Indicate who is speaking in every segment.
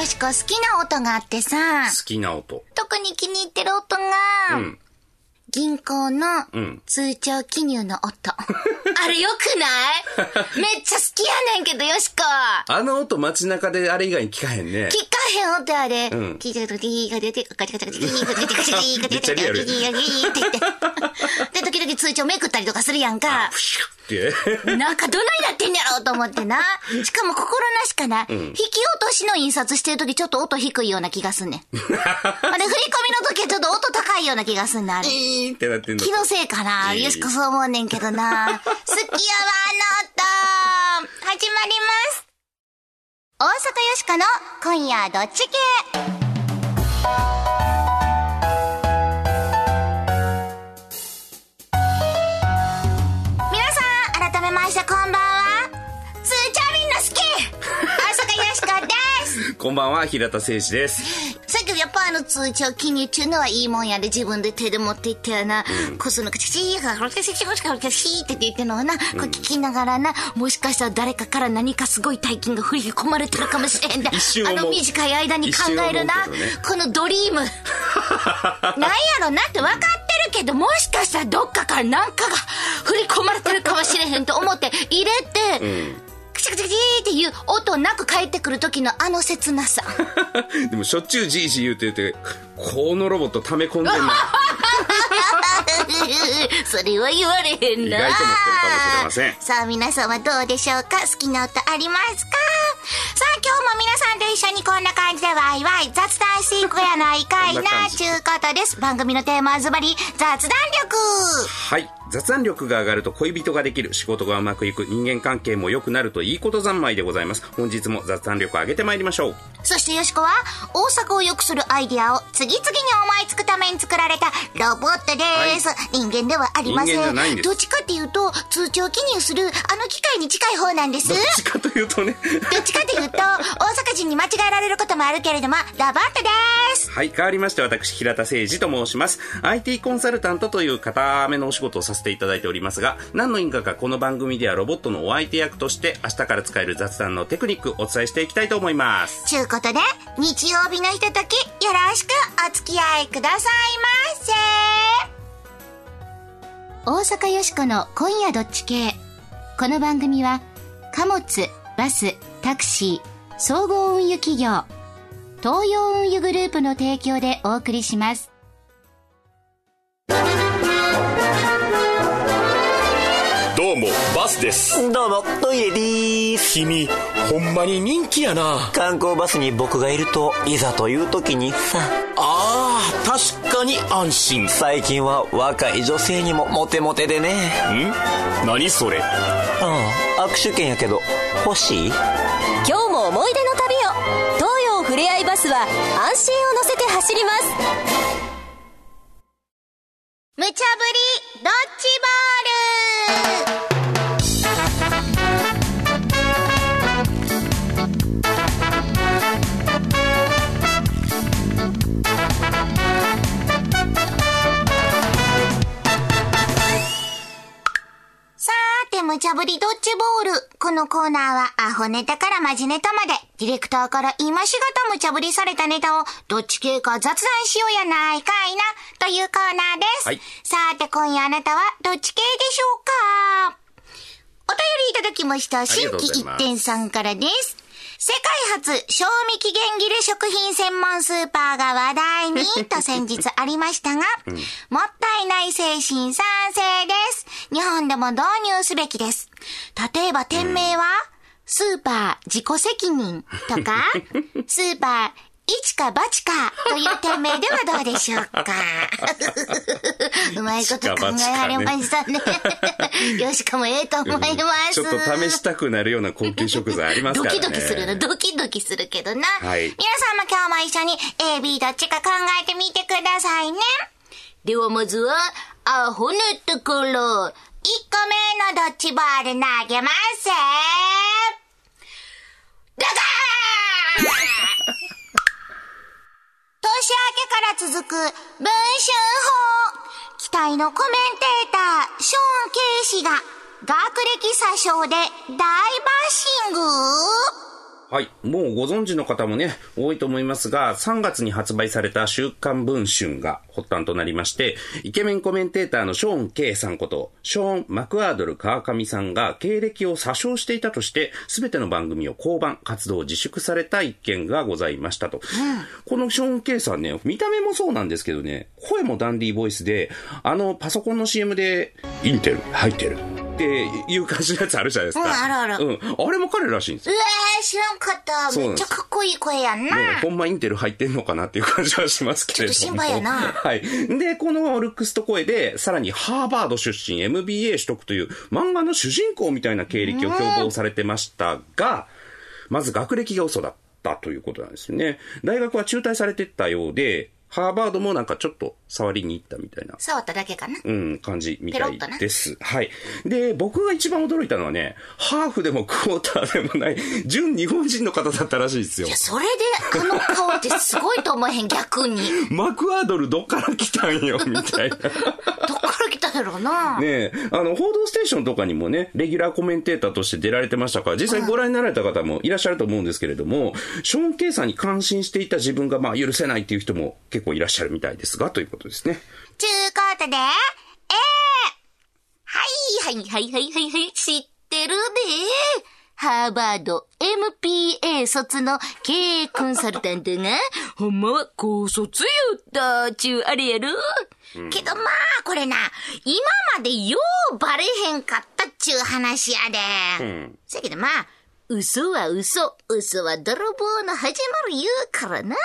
Speaker 1: よしこ好きな音があってさ、
Speaker 2: 好きな音。
Speaker 1: 特に気に入ってる音が、
Speaker 2: うん。
Speaker 1: 銀行の
Speaker 2: うん
Speaker 1: 通帳記入の音。あれよくない？めっちゃ好きやねんけど、よしこ。
Speaker 2: あの音街中であれ以外に聞かへんね。
Speaker 1: 聞かへん音あれ。
Speaker 2: うん
Speaker 1: 聞いてるとキーが出て、ガチャガチャガチャ、キーが出て、ガチャガチャガチャガチャ
Speaker 2: めっちゃリアル
Speaker 1: キーがギーって言って。で、時々通帳めくったりとかするやんか。なんかどないなってんやろうと思ってな。しかも心なしかな、引き落としの印刷してる時ちょっと音低いような気がすんねん。あれ振り込みの時はちょっと音高いような気がすんねん、あれ。
Speaker 2: イーンってなってんの。
Speaker 1: 気のせいかな？よしこそう思うねんけどな。好きやわ、あの音。始まります。大阪よしこの今夜どっち系？皆さん、改めましてこんばんは。つーちゃみんの好き大阪よしこです。
Speaker 2: こんばんは、平田誠司です。
Speaker 1: やっぱあの通帳記入っていうのはいいもんやで自分で手で持っていってやな、こその口チーがほらかしほらかしーって言ってんのをな、こう聞きながらな、もしかしたら誰かから何かすごい大金が振り込まれてるかもしれんだ。
Speaker 2: 一瞬思う。
Speaker 1: あの短い間に考えるな、
Speaker 2: ね。
Speaker 1: このドリーム。なんやろなって分かってるけど、もしかしたらどっかから何かが振り込まれてるかもしれへんと思って入れて、クチクチクチーっていう音なく帰ってくる時のあの切なさ。
Speaker 2: でもしょっちゅうじいじ言うて言うて、このロボット溜め込んでんの。
Speaker 1: それは言われへんな。
Speaker 2: 意外と持ってるかもしれません
Speaker 1: さあ皆さんはどうでしょうか好きな音ありますかさあ今日も皆さんと一緒にこんな感じでワイワイ雑談していくやないかい
Speaker 2: な
Speaker 1: なちゅうことです。番組のテーマはズバリ雑談力
Speaker 2: はい。雑談力が上がると恋人ができる、仕事がうまくいく、人間関係も良くなるといいこと三昧でございます。本日も雑談力を上げてまいりましょう。
Speaker 1: そしてよしこは大阪を良くするアイディアを次々に思いつくために作られたロボットです。人間ではありませ
Speaker 2: 人間じゃないんです
Speaker 1: どっちかっていうと通帳記入するあの機械に近い方なんです。
Speaker 2: どっちかというとね。
Speaker 1: どっちかというと、大阪人に間違えられることもあるけれども、ロボットです。
Speaker 2: はい。変わりまして、私、平田誠司と申します。IT コンサルタントという固めのお仕事をさせていただいておりますが、何の因果かこの番組ではロボットのお相手役として、明日から使える雑談のテクニックをお伝えしていきたいと思います。
Speaker 1: ちゅうことで、日曜日のひととき、よろしくお付き合いくださいませ。大阪よしこの今夜どっち系。この番組は、貨物、バス、タクシー、総合運輸企業、東洋運輸グループの提供でお送りします。
Speaker 3: スです。
Speaker 4: どうも、トイレでーす。
Speaker 3: 君ほんまに人気やな。
Speaker 4: 観光バスに僕がいると、いざという時にさ、
Speaker 3: あー確かに安心。ん
Speaker 4: 最近は若い女性にもモテモテでね。
Speaker 3: 何それ？
Speaker 4: うん、握手券やけど、欲しい？
Speaker 5: 今日も思い出の旅を。東洋ふれあいバスは安心を乗せて走ります。
Speaker 1: 無茶ぶり、ドッジ無茶ぶりドッジボール。このコーナーは、アホネタからマジネタまで、ディレクターから今しがた無茶ぶりされたネタを、どっち系か雑談しようやないかいな、というコーナーです。
Speaker 2: はい
Speaker 1: さーて、今夜あなたは、どっち系でしょうかお便りいただきました、
Speaker 2: り
Speaker 1: 新規一
Speaker 2: がとうございます
Speaker 1: 点さんからです。世界初、賞味期限切れ食品専門スーパーが話題に、と先日ありましたが、もったいない精神賛成です。日本でも導入すべきです。例えば店名は、スーパー自己責任とか、スーパー一か八かという店名ではどうでしょうか。うまいこと考えられましたね。よしかもええと思います。
Speaker 2: ちょっと試したくなるような高級食材あります
Speaker 1: ド
Speaker 2: からね。
Speaker 1: キドキするな、ドキドキするけどな。
Speaker 2: はい
Speaker 1: 皆さんも今日も一緒に A、B どっちか考えてみてくださいね。ではまずは、アホネットから、1個目のドッジボール投げますドカーン年明けから続く文春法。期待のコメンテーター、ショーン・ケイ氏が学歴詐称で大バッシング
Speaker 2: はい。もうご存知の方もね、多いと思いますが、3月に発売された週刊文春が発端となりまして、イケメンコメンテーターのショーン・ケイさんこと、ショーン・マクアードル川上さんが経歴を詐称していたとして、すべての番組を降板、活動を自粛された一件がございましたと。このショーン・ケイさんね、見た目もそうなんですけどね、声もダンディーボイスで、あの、パソコンの CM で、インテル、入ってる。っていう感じのやつあるじゃないですか。
Speaker 1: うんあるある
Speaker 2: うん。あれも彼らしいんですよ
Speaker 1: うわー、知らんかった。めっちゃかっこいい声やんな。
Speaker 2: ねほんまインテル入ってんのかなっていう感じはしますけれども。
Speaker 1: ちょっと心配やな
Speaker 2: はい。で、このルックスと声で、さらにハーバード出身、MBA 取得という漫画の主人公みたいな経歴を標榜されてましたが、まず学歴が嘘だったということなんですよね。大学は中退されてたようで、ハーバードもなんかちょっと触りに行ったみたいな
Speaker 1: 触っただけかな。
Speaker 2: うん、感じみたいです。はい。で、僕が一番驚いたのはね、ハーフでもクォーターでもない、純日本人の方だったらしいですよ
Speaker 1: いや、。それで、あの顔ってすごいと思えへん、逆に。
Speaker 2: マクアードルどっから来たんよ、みたいな。
Speaker 1: ど っから来たんやろうな。
Speaker 2: ねえ、あの、報道ステーションとかにもね、レギュラーコメンテーターとして出られてましたから、実際ご覧になられた方もいらっしゃると思うんですけれども、ショーン・ケイさんに感心していた自分がまあ許せないっていう人も結構いらっしゃるみたいですが、ということですね。
Speaker 1: ちゅうことで、ええはいはいはいはいはいはい、知ってるで。ハーバード MPA 卒の経営コンサルタントが、ほんまは高卒やった、ちゅうあれやろ。けどまあ、これな、今までようバレへんかったっちゅう話やで。
Speaker 2: ん
Speaker 1: せやけどまあ、嘘は嘘、嘘は泥棒の始まる言うからな。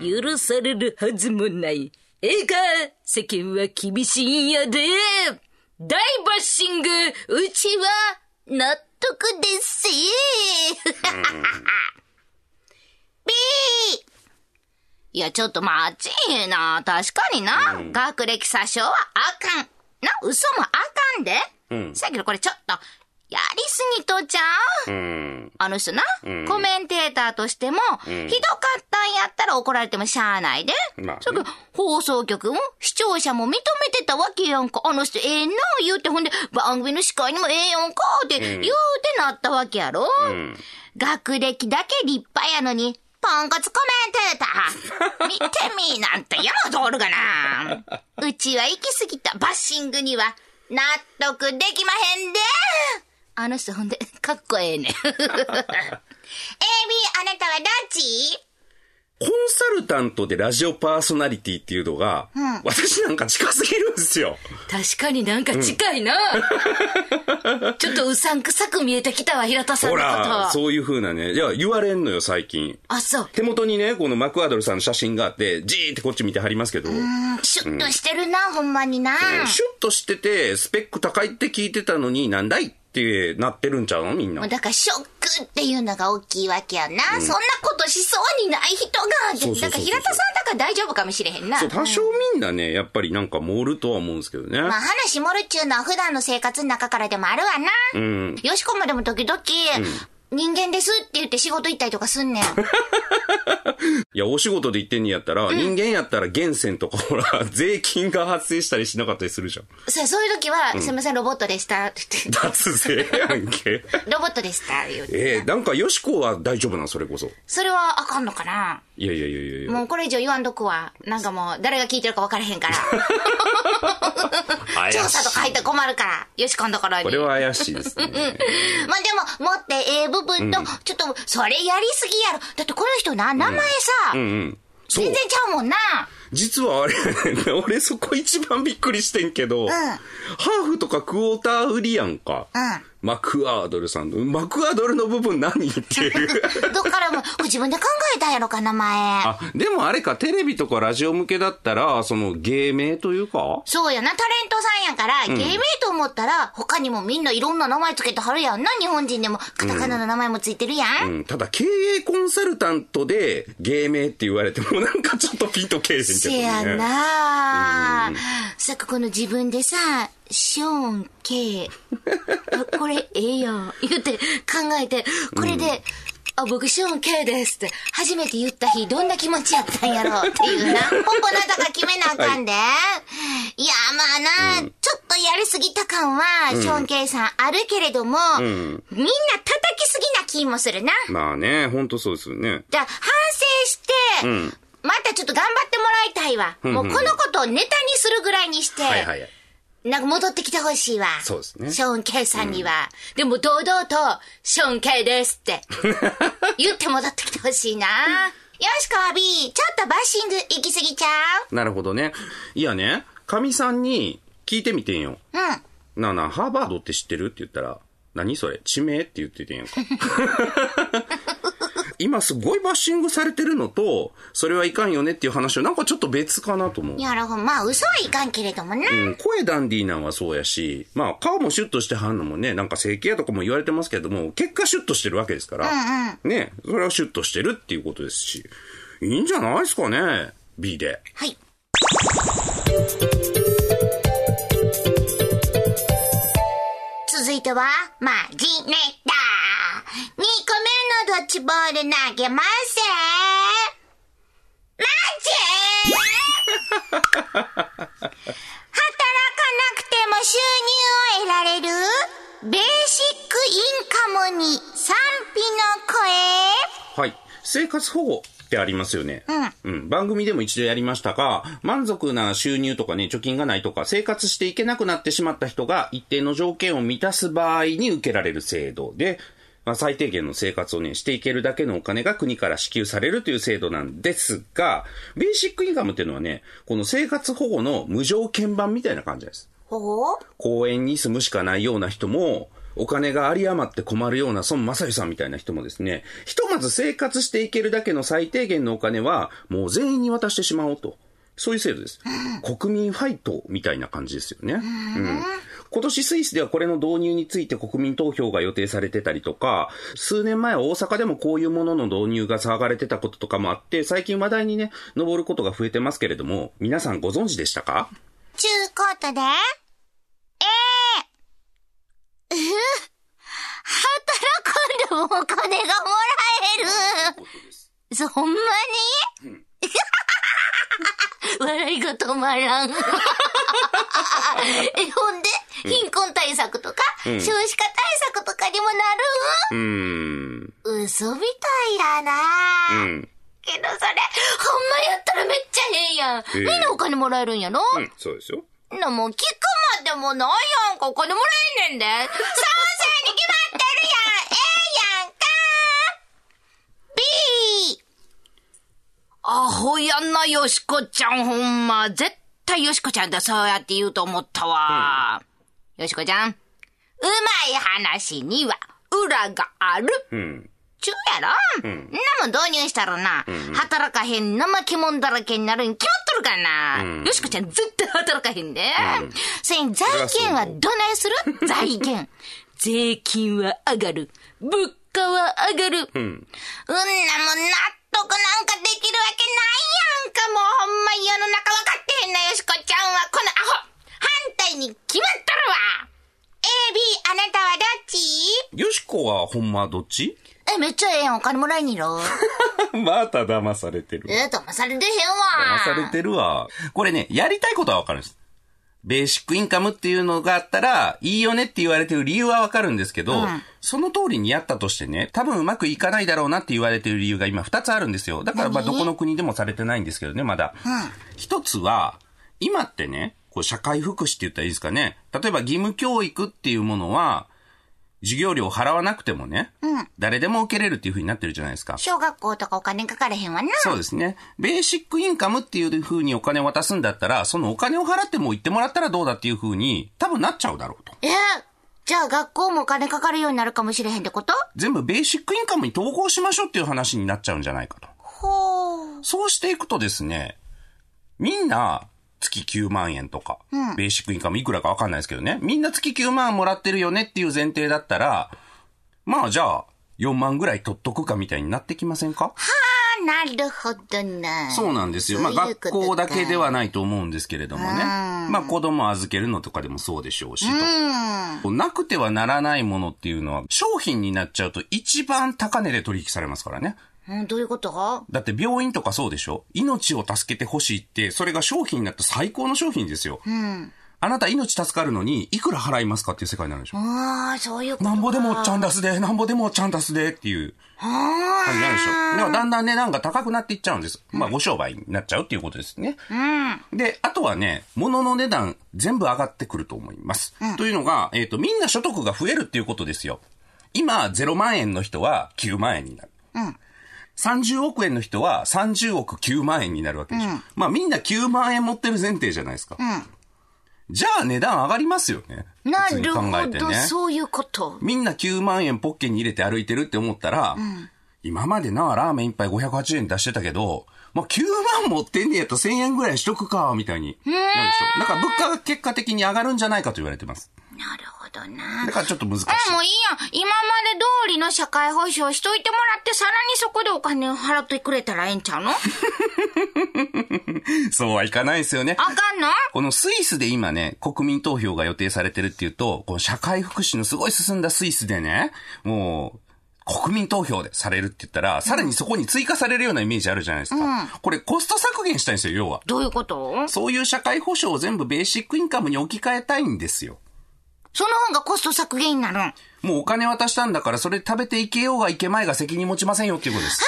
Speaker 1: 許されるはずもない。ええか、世間は厳しいんやで。大バッシング、うちは納得です。ビーいや、ちょっと待ちいな。確かにな。学歴詐称はあかん。な、嘘もあかんで。
Speaker 2: うん
Speaker 1: さやけどこれちょっと、やりすぎとちゃう？
Speaker 2: うん。
Speaker 1: あの人な、コメンテーターとしても、ひどかったんやったら怒られてもしゃあないで。
Speaker 2: まあね
Speaker 1: それ放送局も視聴者も認めてたわけやんか。あの人ええな言うて、ほんで番組の司会にもええやんかって言うてなったわけやろ？
Speaker 2: ん
Speaker 1: 学歴だけ立派やのに、ポンコツコメンテーター。見てみなんて山通るがな。うちは行き過ぎたバッシングには納得できまへんで。あの人ほんで、かっこええねん。AB、あなたはどっち？
Speaker 2: コンサルタントでラジオパーソナリティっていうのが、私なんか近すぎるんですよ。
Speaker 1: 確かになんか近いな。ちょっとうさんくさく見えてきたわ、平田さん
Speaker 2: ほ
Speaker 1: のこと。
Speaker 2: ら、そういう風なね。いや、言われんのよ、最近。
Speaker 1: あ、そう。
Speaker 2: 手元にね、このマクアドルさんの写真があって、じーってこっち見てはりますけど、
Speaker 1: シュッとしてるな、ほんまにな。
Speaker 2: シュッとしてて、スペック高いって聞いてたのに、なんだいってなってるんちゃうのみんな
Speaker 1: もう。だからショックっていうのが大きいわけやな。そんなことしそうにない人が。
Speaker 2: そうそうそうそう
Speaker 1: だから平田さんだから大丈夫かもしれへんな。
Speaker 2: そう、多少みんなね、やっぱりなんか盛るとは思うんですけどね。
Speaker 1: まあ話盛るっちゅうのは普段の生活の中からでもあるわな。
Speaker 2: うん。
Speaker 1: よしこもでも時々、人間ですって言って仕事行ったりとかすんねん。
Speaker 2: いや、お仕事で言ってんねやったら、人間やったら源泉とかほら、税金が発生したりしなかったりするじゃん。
Speaker 1: そうそういう時は、すいません、ロボットでした。って言って
Speaker 2: 脱税やんけ。
Speaker 1: ロボットでした。言うて
Speaker 2: えー、なんか、よしこは大丈夫なんそれこそ？
Speaker 1: それはあかんのかな？い
Speaker 2: やいやいやいやいや。
Speaker 1: もうこれ以上言わんとくわ。なんかもう、誰が聞いてるか分からへんから。
Speaker 2: 怪しい
Speaker 1: 調査とか入ったら困るから。よし、今度からに。
Speaker 2: これは怪しいですね。
Speaker 1: まあでも、持ってええ部分と、ちょっと、それやりすぎやろ。だってこの人な、名前さ、全。然ちゃうもんな。
Speaker 2: 実はあれ 俺そこ一番びっくりしてんけど、ハーフとかクォーター売りやんか。
Speaker 1: うん。
Speaker 2: マクアードルさんの、マクアードルの部分何っていう。
Speaker 1: どっからも、自分で考えたんやろか、名前。
Speaker 2: あ、でもあれか、テレビとかラジオ向けだったら、その芸名というか？
Speaker 1: そうやな、タレントさんやから、芸名と思ったら、他にもみんないろんな名前つけてはるやんな、日本人でも。カタカナの名前もついてるやん。
Speaker 2: うん、ただ経営コンサルタントで芸名って言われても なんかちょっとピンとけえへんけどね。
Speaker 1: せやなあさっきこの自分でさ、ショーン K、あ これええやん。言って考えて、これで、あ、僕ショーン K ですって、初めて言った日、どんな気持ちやったんやろっていうな。ポンポなたが決めなあかんで。い、や、まあな、ちょっとやりすぎた感は、ショーン K さんあるけれども、みんな叩きすぎな気もするな。
Speaker 2: まあね、ほんとそうですよね。
Speaker 1: じゃあ、反省して、
Speaker 2: ん
Speaker 1: またちょっと頑張ってもらいたいわ。
Speaker 2: んうん
Speaker 1: もうこのことをネタにするぐらいにして、
Speaker 2: はいはいはい。
Speaker 1: なんか戻ってきてほしいわ。
Speaker 2: そうですね
Speaker 1: ショーン・ケイさんには。でも堂々と、ショーン・ケイですって。言って戻ってきてほしいな。よしこは B、ちょっとバッシング行き過ぎちゃ
Speaker 2: なるほどね。いやね、かみさんに聞いてみてんよ。
Speaker 1: ううん。
Speaker 2: なあなあ、ハーバードって知ってる？って言ったら、何それ？地名？って言っててんやんか。今すごいバッシングされてるのと、それはいかんよねっていう話はなんかちょっと別かなと思う。
Speaker 1: なるほど。まあ、嘘はいかんけれどもな。
Speaker 2: うん、声ダンディーなんはそうやし、まあ顔もシュッとしてはんのもね、なんか整形やとかも言われてますけども、結果シュッとしてるわけですから、ね、それはシュッとしてるっていうことですし、いいんじゃないですかね、B で。
Speaker 1: はい。続いては、マジネタ。2個目のドッジボール投げません。マジ？働かなくても収入を得られる？ベーシックインカムに賛否の声？
Speaker 2: はい。生活保護ってありますよね。うん。番組でも一度やりましたが、満足な収入とかね、貯金がないとか、生活していけなくなってしまった人が一定の条件を満たす場合に受けられる制度で、まあ、最低限の生活をね、していけるだけのお金が国から支給されるという制度なんですが、ベーシックインカムっていうのはね、この生活保護の無条件版みたいな感じです。公園に住むしかないような人も、お金が有り余って困るような孫正義さんみたいな人もですね、ひとまず生活していけるだけの最低限のお金は、もう全員に渡してしまおうと。そういう制度です。国民ファイトみたいな感じですよね。うん。今年スイスではこれの導入について国民投票が予定されてたりとか、数年前は大阪でもこういうものの導入が騒がれてたこととかもあって、最近話題にね、上ることが増えてますけれども、皆さんご存知でしたか？
Speaker 1: ちゅうことで、ええうふ働かんでもお金がもらえる。そ、ほんまに、笑いが止まらん。え、ほんで、貧困対策とか、少子化対策とかにもな
Speaker 2: うーん。
Speaker 1: る嘘みたいやな
Speaker 2: うん。
Speaker 1: けどそれ、ほんまやったらめっちゃ変やん。
Speaker 2: え
Speaker 1: みんなお金もらえるんやろ？
Speaker 2: うん、そうですよ。
Speaker 1: な、もう聞くまでもないやんか。お金もらえんねんで。賛 成アホやんな、よしこちゃん、ほんま。絶対よしこちゃんだ、そうやって言うと思ったわ。よしこちゃん。うまい話には、裏がある。
Speaker 2: うん。
Speaker 1: ちゅうやろ、ん、なもん導入したらな、働かへん怠け者だらけになるに決まっとるからな。よしこちゃん絶対働かへんで。それに財源はどないする？財源。税金は上がる。物価は上がる。うん、なもんなしこちゃんは。このアホ。反対に決まっとるわ。A、B、あなたはどっち？
Speaker 2: よしこはほんまどっち？
Speaker 1: え、めっちゃええやん。お金もらえんにろ。
Speaker 2: また騙されてる。
Speaker 1: えー、騙されてへんわ。
Speaker 2: 騙されてるわ。これね、やりたいことはわかるんです。ベーシックインカムっていうのがあったら、いいよねって言われてる理由はわかるんですけど、その通りにやったとしてね、多分うまくいかないだろうなって言われてる理由が今2つあるんですよ。だからまあどこの国でもされてないんですけどね、まだ。一つは、今ってね、こう社会福祉って言ったらいいですかね。例えば義務教育っていうものは、授業料を払わなくてもね、誰でも受けれるっていう風になってるじゃないですか。
Speaker 1: 小学校とかお金かかれへんわな。
Speaker 2: そうですね。ベーシックインカムっていう風にお金を渡すんだったら、そのお金を払っても言ってもらったらどうだっていう風に、多分なっちゃうだろうと。
Speaker 1: えー、じゃあ学校もお金かかるようになるかもしれへんってこと？
Speaker 2: 全部ベーシックインカムに統合しましょうっていう話になっちゃうんじゃないかと。
Speaker 1: ほう。
Speaker 2: そうしていくとですね、みんな月9万円とか、ベーシックインカムいくらかわかんないですけどね、みんな月9万もらってるよねっていう前提だったら、まあじゃあ、4万ぐらい取っとくかみたいになってきませんか？
Speaker 1: あ、なるほどな。
Speaker 2: そうなんですよ。まあ学校だけではないと思うんですけれどもね。まあ子供預けるのとかでもそうでしょうしと。なくてはならないものっていうのは商品になっちゃうと一番高値で取引されますからね。
Speaker 1: うん、どういうこと？
Speaker 2: だって病院とかそうでしょ？命を助けてほしいって、それが商品になった最高の商品ですよ。あなた命助かるのに、いくら払いますかっていう世界になるでしょ？
Speaker 1: ああ、そういうことか。
Speaker 2: なんぼでもちゃん出すで、なんぼでもちゃん出すでっていう
Speaker 1: あ
Speaker 2: 感じになるでしょ？でもだんだん値段が高くなっていっちゃうんです。まあ、ご商売になっちゃうっていうことですね。で、あとはね、物の値段全部上がってくると思います。というのが、えっ、と、みんな所得が増えるっていうことですよ。今、0万円の人は9万円になる。30億円の人は30億9万円になるわけでしょ。まあみんな9万円持ってる前提じゃないですか。じゃあ値段上がりますよね。
Speaker 1: なるほど、
Speaker 2: ね。
Speaker 1: そういうこと。
Speaker 2: みんな9万円ポッケに入れて歩いてるって思ったら、今までな、ラーメン一杯580円出してたけど、まあ、9万持ってんねやと1000円ぐらいしとくか、みたいになるでしょ。だから物価が結果的に上がるんじゃないかと言われてます。
Speaker 1: なるほどな。
Speaker 2: だからちょっと難しい。
Speaker 1: あ、もういいやん。今まで通りの社会保障しといてもらって、さらにそこでお金を払ってくれたらええんちゃうの？あ
Speaker 2: そうはいかないですよね。
Speaker 1: かんの？
Speaker 2: このスイスで今ね、国民投票が予定されてるっていうと、この社会福祉のすごい進んだスイスでね、もう、国民投票でされるって言ったら、さらにそこに追加されるようなイメージあるじゃないですか。これコスト削減したいんですよ、要は。
Speaker 1: どういうこと？
Speaker 2: そういう社会保障を全部ベーシックインカムに置き換えたいんですよ。
Speaker 1: その方がコスト削減になるん。は
Speaker 2: もうお金渡したんだから、それ食べていけようがいけまいが責任持ちませんよっていうことです。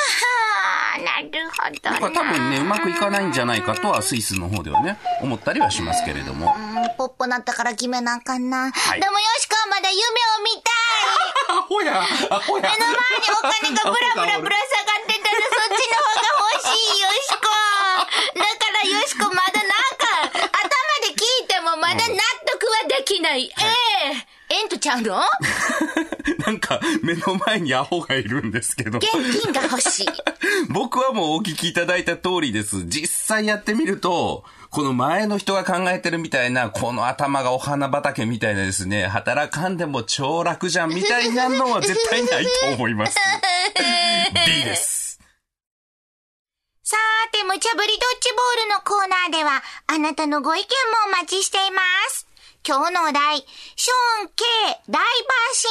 Speaker 1: あ、なるほどな。
Speaker 2: だから多分ね、うまくいかないんじゃないかとは、スイスの方ではね、思ったりはしますけれども。
Speaker 1: うんポッポなったから決めなあかんな。
Speaker 2: い
Speaker 1: でもよしこはまだ夢を見たい
Speaker 2: アホやアホや
Speaker 1: 目の前にお金がブラブラぶら下がってたらそっちの方が欲しいよしこだからよしこまだなんか頭で聞いてもまだ納得はできない。えええんとちゃうの？
Speaker 2: なんか、目の前にアホがいるんですけど。
Speaker 1: 現金が欲しい。
Speaker 2: 僕はもうお聞きいただいた通りです。実際やってみると、この前の人が考えてるみたいな、この頭がお花畑みたいなですね、働かんでも超楽じゃんみたいなのは絶対ないと思います。B です。
Speaker 1: さーて、無茶ぶりドッジボールのコーナーでは、あなたのご意見もお待ちしています。今日のお題、ショーン K ダイバーシ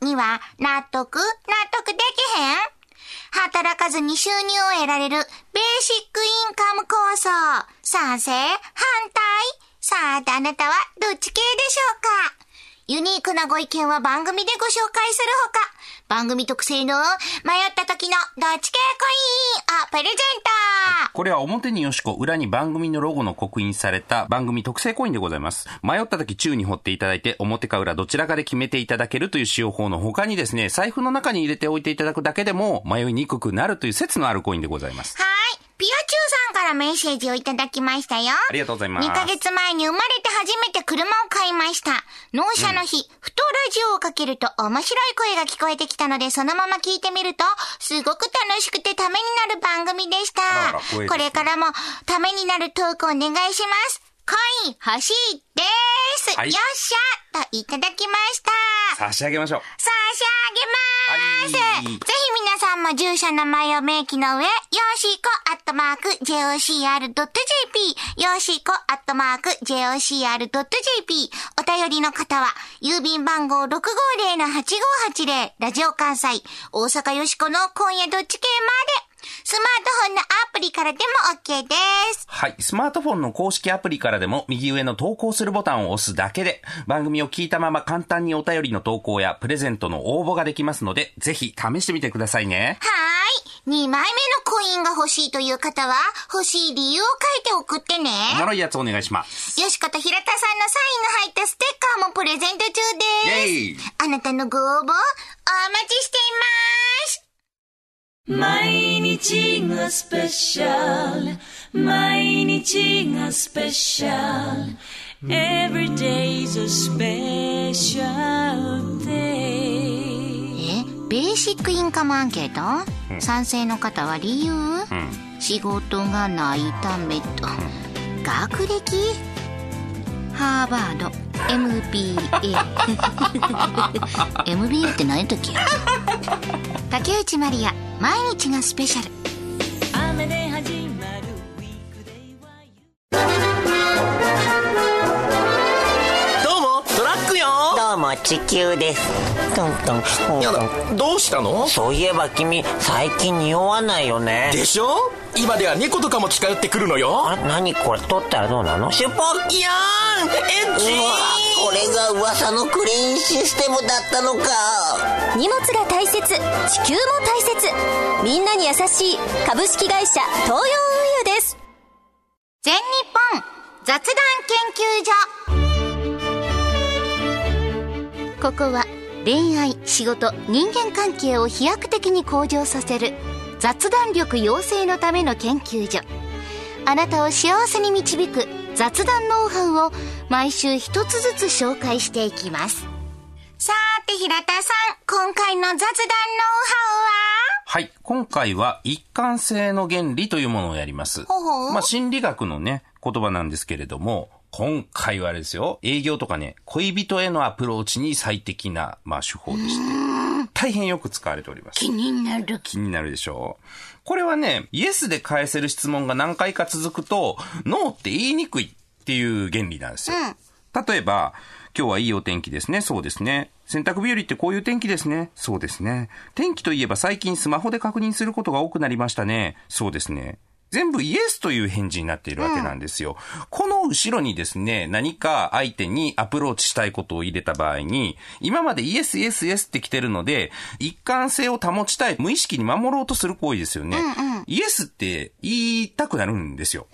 Speaker 1: ングには納得？納得できへん？働かずに収入を得られるベーシックインカム構想。賛成？反対？さあ、あなたはどっち系でしょうか？ユニークなご意見は番組でご紹介するほか、番組特製の迷った時のどっち系コインをプレゼント
Speaker 2: これは表によしこ、裏に番組のロゴの刻印された番組特製コインでございます。迷った時宙に掘っていただいて、表か裏どちらかで決めていただけるという使用法の他にですね、財布の中に入れておいていただくだけでも迷いにくくなるという説のあるコインでございます。
Speaker 1: はい。ピアチューさんからメッセージをいただきましたよ。
Speaker 2: ありがとうございます
Speaker 1: 2ヶ月前に生まれて初めて車を買いました。納車の日、ふとラジオをかけると面白い声が聞こえてきたので、そのまま聞いてみると、すごく楽しくてためになる番組でした。これからもためになるトークお願いします。コイン欲しいです。
Speaker 2: はい
Speaker 1: よっしゃといただきました。
Speaker 2: 差し上げましょう。
Speaker 1: 差し上げまーす、
Speaker 2: はい
Speaker 1: も住所名前を明記の上、よしこアットマーク JOCR.jp、よしこアットマーク JOCR.jp、お便りの方は、郵便番号650-8580、ラジオ関西、大阪よしこの今夜どっち系まで、スマートフォンのアプリからでも OK です。
Speaker 2: はい。スマートフォンの公式アプリからでも右上の投稿するボタンを押すだけで番組を聞いたまま簡単にお便りの投稿やプレゼントの応募ができますので、ぜひ試してみてくださいね。
Speaker 1: はーい。2枚目のコインが欲しいという方は、欲しい理由を書いて送ってね。
Speaker 2: おもろいやつお願いします。
Speaker 1: よしこと平田さんのサインが入ったステッカーもプレゼント中です。
Speaker 2: イェイ
Speaker 1: あなたのご応募、お待ちしています。
Speaker 6: 毎日がスペシャル毎日がスペシャル Every day's a special day
Speaker 1: え、ベーシックインカムアンケート、賛成の方は理由、仕事がないためと、学歴？ハーバード MBA MBA って何やったっけ竹内まりや毎日がスペシャル。
Speaker 6: 雨で始まるウィークデイは
Speaker 4: どうもトラックよ。
Speaker 5: どうも
Speaker 4: 地球です。トントン。
Speaker 3: やだどうしたの？
Speaker 4: そういえば君最近匂わないよね。
Speaker 3: でしょ？今では猫とかも近寄ってくるのよ。
Speaker 4: あ何これ取ったらどうなの？シュポッ
Speaker 3: いやーんエッチ
Speaker 4: 噂のクリーンシステムだったのか。
Speaker 5: 荷物が大切地球も大切。みんなに優しい株式会社東洋運輸です。
Speaker 1: 全日本雑談研究所。ここは恋愛仕事人間関係を飛躍的に向上させる雑談力養成のための研究所。あなたを幸せに導く雑談ノウハウを毎週一つずつ紹介していきます。さーて平田さん今回の雑談ノウハウ
Speaker 2: は？い。今回は一貫性の原理というものをやります。
Speaker 1: ほうほう。
Speaker 2: まあ、心理学のね、言葉なんですけれども、今回はあれですよ、営業とかね、恋人へのアプローチに最適な、まあ、手法でして、大変よく使われております。
Speaker 1: 気になる
Speaker 2: 気になるでしょう。これはね、イエスで返せる質問が何回か続くと、ノーって言いにくいっていう原理なんですよ。例えば、今日はいいお天気ですね。そうですね。洗濯日和ってこういう天気ですね。そうですね。天気といえば最近スマホで確認することが多くなりましたね。そうですね。全部イエスという返事になっているわけなんですよ。この後ろにですね、何か相手にアプローチしたいことを入れた場合に、今までイエスイエスイエスって来てるので、一貫性を保ちたい、無意識に守ろうとする行為ですよね。イエスって言いたくなるんですよ。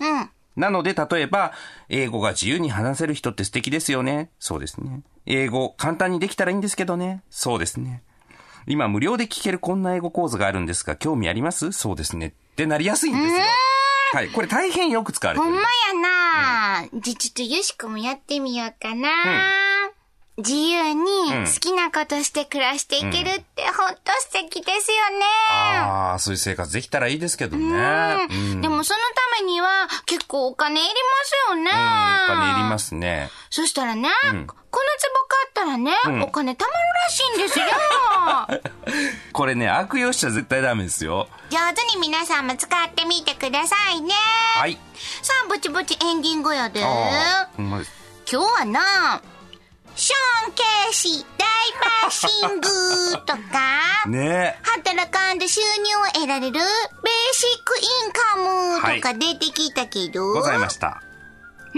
Speaker 2: なので、例えば、英語が自由に話せる人って素敵ですよね。そうですね。英語、簡単にできたらいいんですけどね。そうですね。今、無料で聞けるこんな英語講座があるんですが、興味あります？そうですね。ってなりやすいんですよ。はい。これ大変よく使われてる
Speaker 1: ほんま。やな、じゃ、ちょっとよしこもやってみようかな。自由に好きなことして暮らしていけるってほんと素敵ですよね。
Speaker 2: ああ、そういう生活できたらいいですけどね。うん。
Speaker 1: でもそのためには結構お金いりますよね。
Speaker 2: お金いりますね。
Speaker 1: そしたらね、この壺買ったらね、お金貯まるらしいんですよ。
Speaker 2: これね、悪用しちゃ絶対ダメですよ。
Speaker 1: 上手に皆さんも使ってみてくださいね。
Speaker 2: はい。
Speaker 1: さあ、ぼちぼちエンディングやで。今日はな、ショーン・ケーシー大バッシングとか、
Speaker 2: ね
Speaker 1: 働かんで収入を得られるベーシックインカムとか出てきたけど、
Speaker 2: ございました。
Speaker 6: 大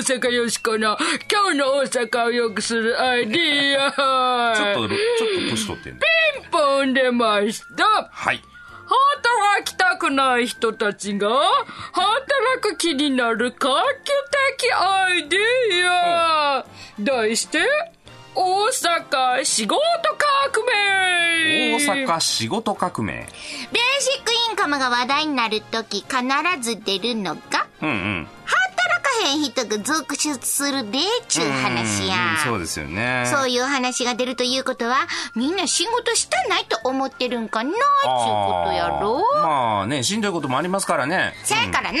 Speaker 6: 阪よしこの今日の大阪を良くするアイディア
Speaker 2: ちょっと、ちょっと年取ってんね。
Speaker 6: ピンポン出ました
Speaker 2: はい。
Speaker 6: 働きたくない人たちが働く気になる画期的アイディア、題して大阪仕事革命
Speaker 2: 大阪仕事革命。
Speaker 1: ベーシックインカムが話題になるとき必ず出るのが、
Speaker 2: うんうん。
Speaker 1: 働かへん人が続出するでっちゅう話や
Speaker 2: うんそうですよね。
Speaker 1: そういう話が出るということは、みんな仕事したないと思ってるんかなっちゅうことやろ
Speaker 2: まあね、しんどいこともありますからね。
Speaker 1: せやからな、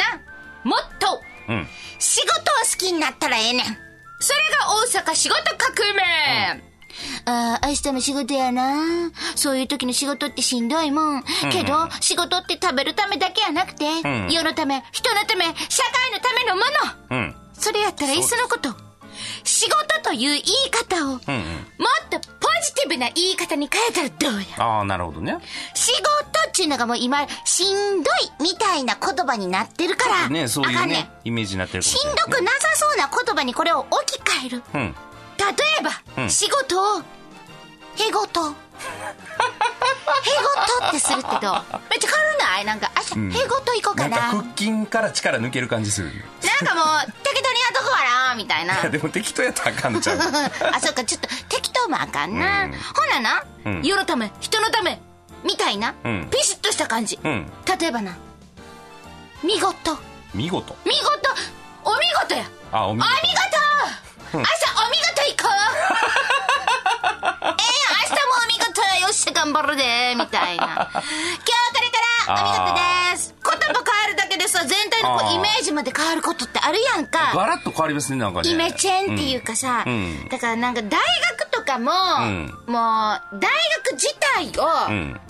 Speaker 1: もっと
Speaker 2: うん。
Speaker 1: 仕事を好きになったらええねん。
Speaker 6: それが大阪仕事革命、
Speaker 1: ああ、明日も仕事やな。そういう時の仕事ってしんどいもん。けど、仕事って食べるためだけやなくて、
Speaker 2: ん
Speaker 1: 世のため、人のため、社会のためのもの。
Speaker 2: うん。
Speaker 1: それやったらいっそのこと。仕事という言い方を、もっ
Speaker 2: うんうん。
Speaker 1: とポジティブな言い方に変えたらどうや。
Speaker 2: ああ、なるほどね。
Speaker 1: 仕事っていうのがもう今、しんどいみたいな言葉になってるから。
Speaker 2: ね、そういうね
Speaker 1: あかんねん、
Speaker 2: イメージになってるかも
Speaker 1: しんど。くなさそうな言葉にこれを置き換える。
Speaker 2: うん。
Speaker 1: 例えば、
Speaker 2: うん
Speaker 1: 仕事を、へごと。へごとってするってどうめっちゃ軽ない？なんか、あ、へごと行こうかな。
Speaker 2: なんか
Speaker 1: なん
Speaker 2: 腹筋から力抜ける感じする。
Speaker 1: かもう、適当にやっとくわな、みたいな。
Speaker 2: いや、でも適当やったらあかんちゃう。
Speaker 1: あ、そっか、ちょっと適当もあかんな。
Speaker 2: うん
Speaker 1: ほなな、
Speaker 2: うん
Speaker 1: 世のため、人のため、みたいな、
Speaker 2: うん
Speaker 1: ピシッとした感じ。
Speaker 2: うん。
Speaker 1: 例えばな、見事。
Speaker 2: 見事。
Speaker 1: 見事お見事や
Speaker 2: あ、お見
Speaker 1: お見事
Speaker 2: 事。
Speaker 1: 明日お見事行こう。ええやん明日もお見事やよっしゃ頑張るでみたいな。今日これからお見事です。言葉変えるだけでさ全体のこうイメージまで変わることってあるやんか。
Speaker 2: ガラッと変わりますね、なんかね。
Speaker 1: イメチェンっていうかさ、
Speaker 2: うん。
Speaker 1: だからなんか大学とかも、
Speaker 2: ん。
Speaker 1: もう大学自体を、ハ
Speaker 2: うん。
Speaker 1: ーバ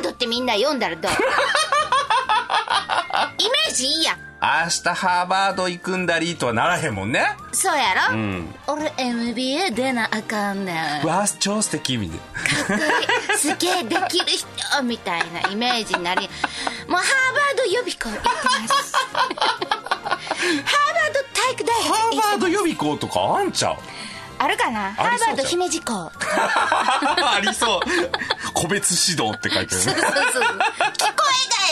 Speaker 1: ードってみんな読んだらどう？イメージいいやん
Speaker 2: 明日ハーバード行くんだりとはならへんもんね。
Speaker 1: そうやろ、
Speaker 2: ん。
Speaker 1: 俺 MBA 出なあかんねん。
Speaker 2: わあ、超素敵みたいな。
Speaker 1: すげえできる人みたいなイメージになりもうハーバード予備校行ってます。ハーバード体育大学
Speaker 2: ハーバード予備校とかあんちゃう？
Speaker 1: あるかな？ハーバード姫路校
Speaker 2: ありそう。個別指導って書いてる。ね。
Speaker 1: そうそうそう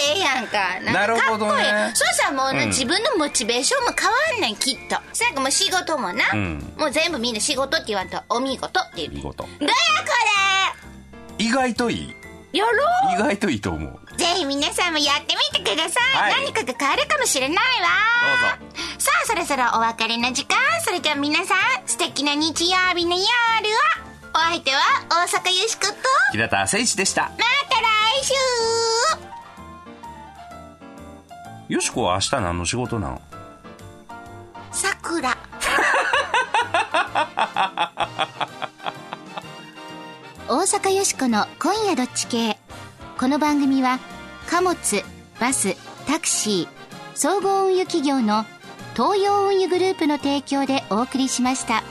Speaker 1: えがええやんか。んか
Speaker 2: なるほどね。
Speaker 1: かっこいい。そうしたらもうな、
Speaker 2: うん。
Speaker 1: 自分のモチベーションも変わんねんきっと。そやからもう仕事もな、
Speaker 2: ん。
Speaker 1: もう全部みんな仕事って言わんとお見事って言う。
Speaker 2: 見事。
Speaker 1: どやこ
Speaker 2: 意外といい？
Speaker 1: れやろ
Speaker 2: 意外といいと思う。
Speaker 1: うぜひ皆さんもやってみてください、
Speaker 2: はい。
Speaker 1: 何かが変わるかもしれないわ。
Speaker 2: ど
Speaker 1: さあそろそろお別れの時間。それでは皆さん素敵な日曜日の夜は。お相手は大阪よしこと。
Speaker 2: 平田誠一でした。
Speaker 1: また来週
Speaker 2: よしこは明日何の仕事なの
Speaker 1: 桜大阪よしこの「今夜どっち系」この番組は貨物バスタクシー総合運輸企業の東洋運輸グループの提供でお送りしました。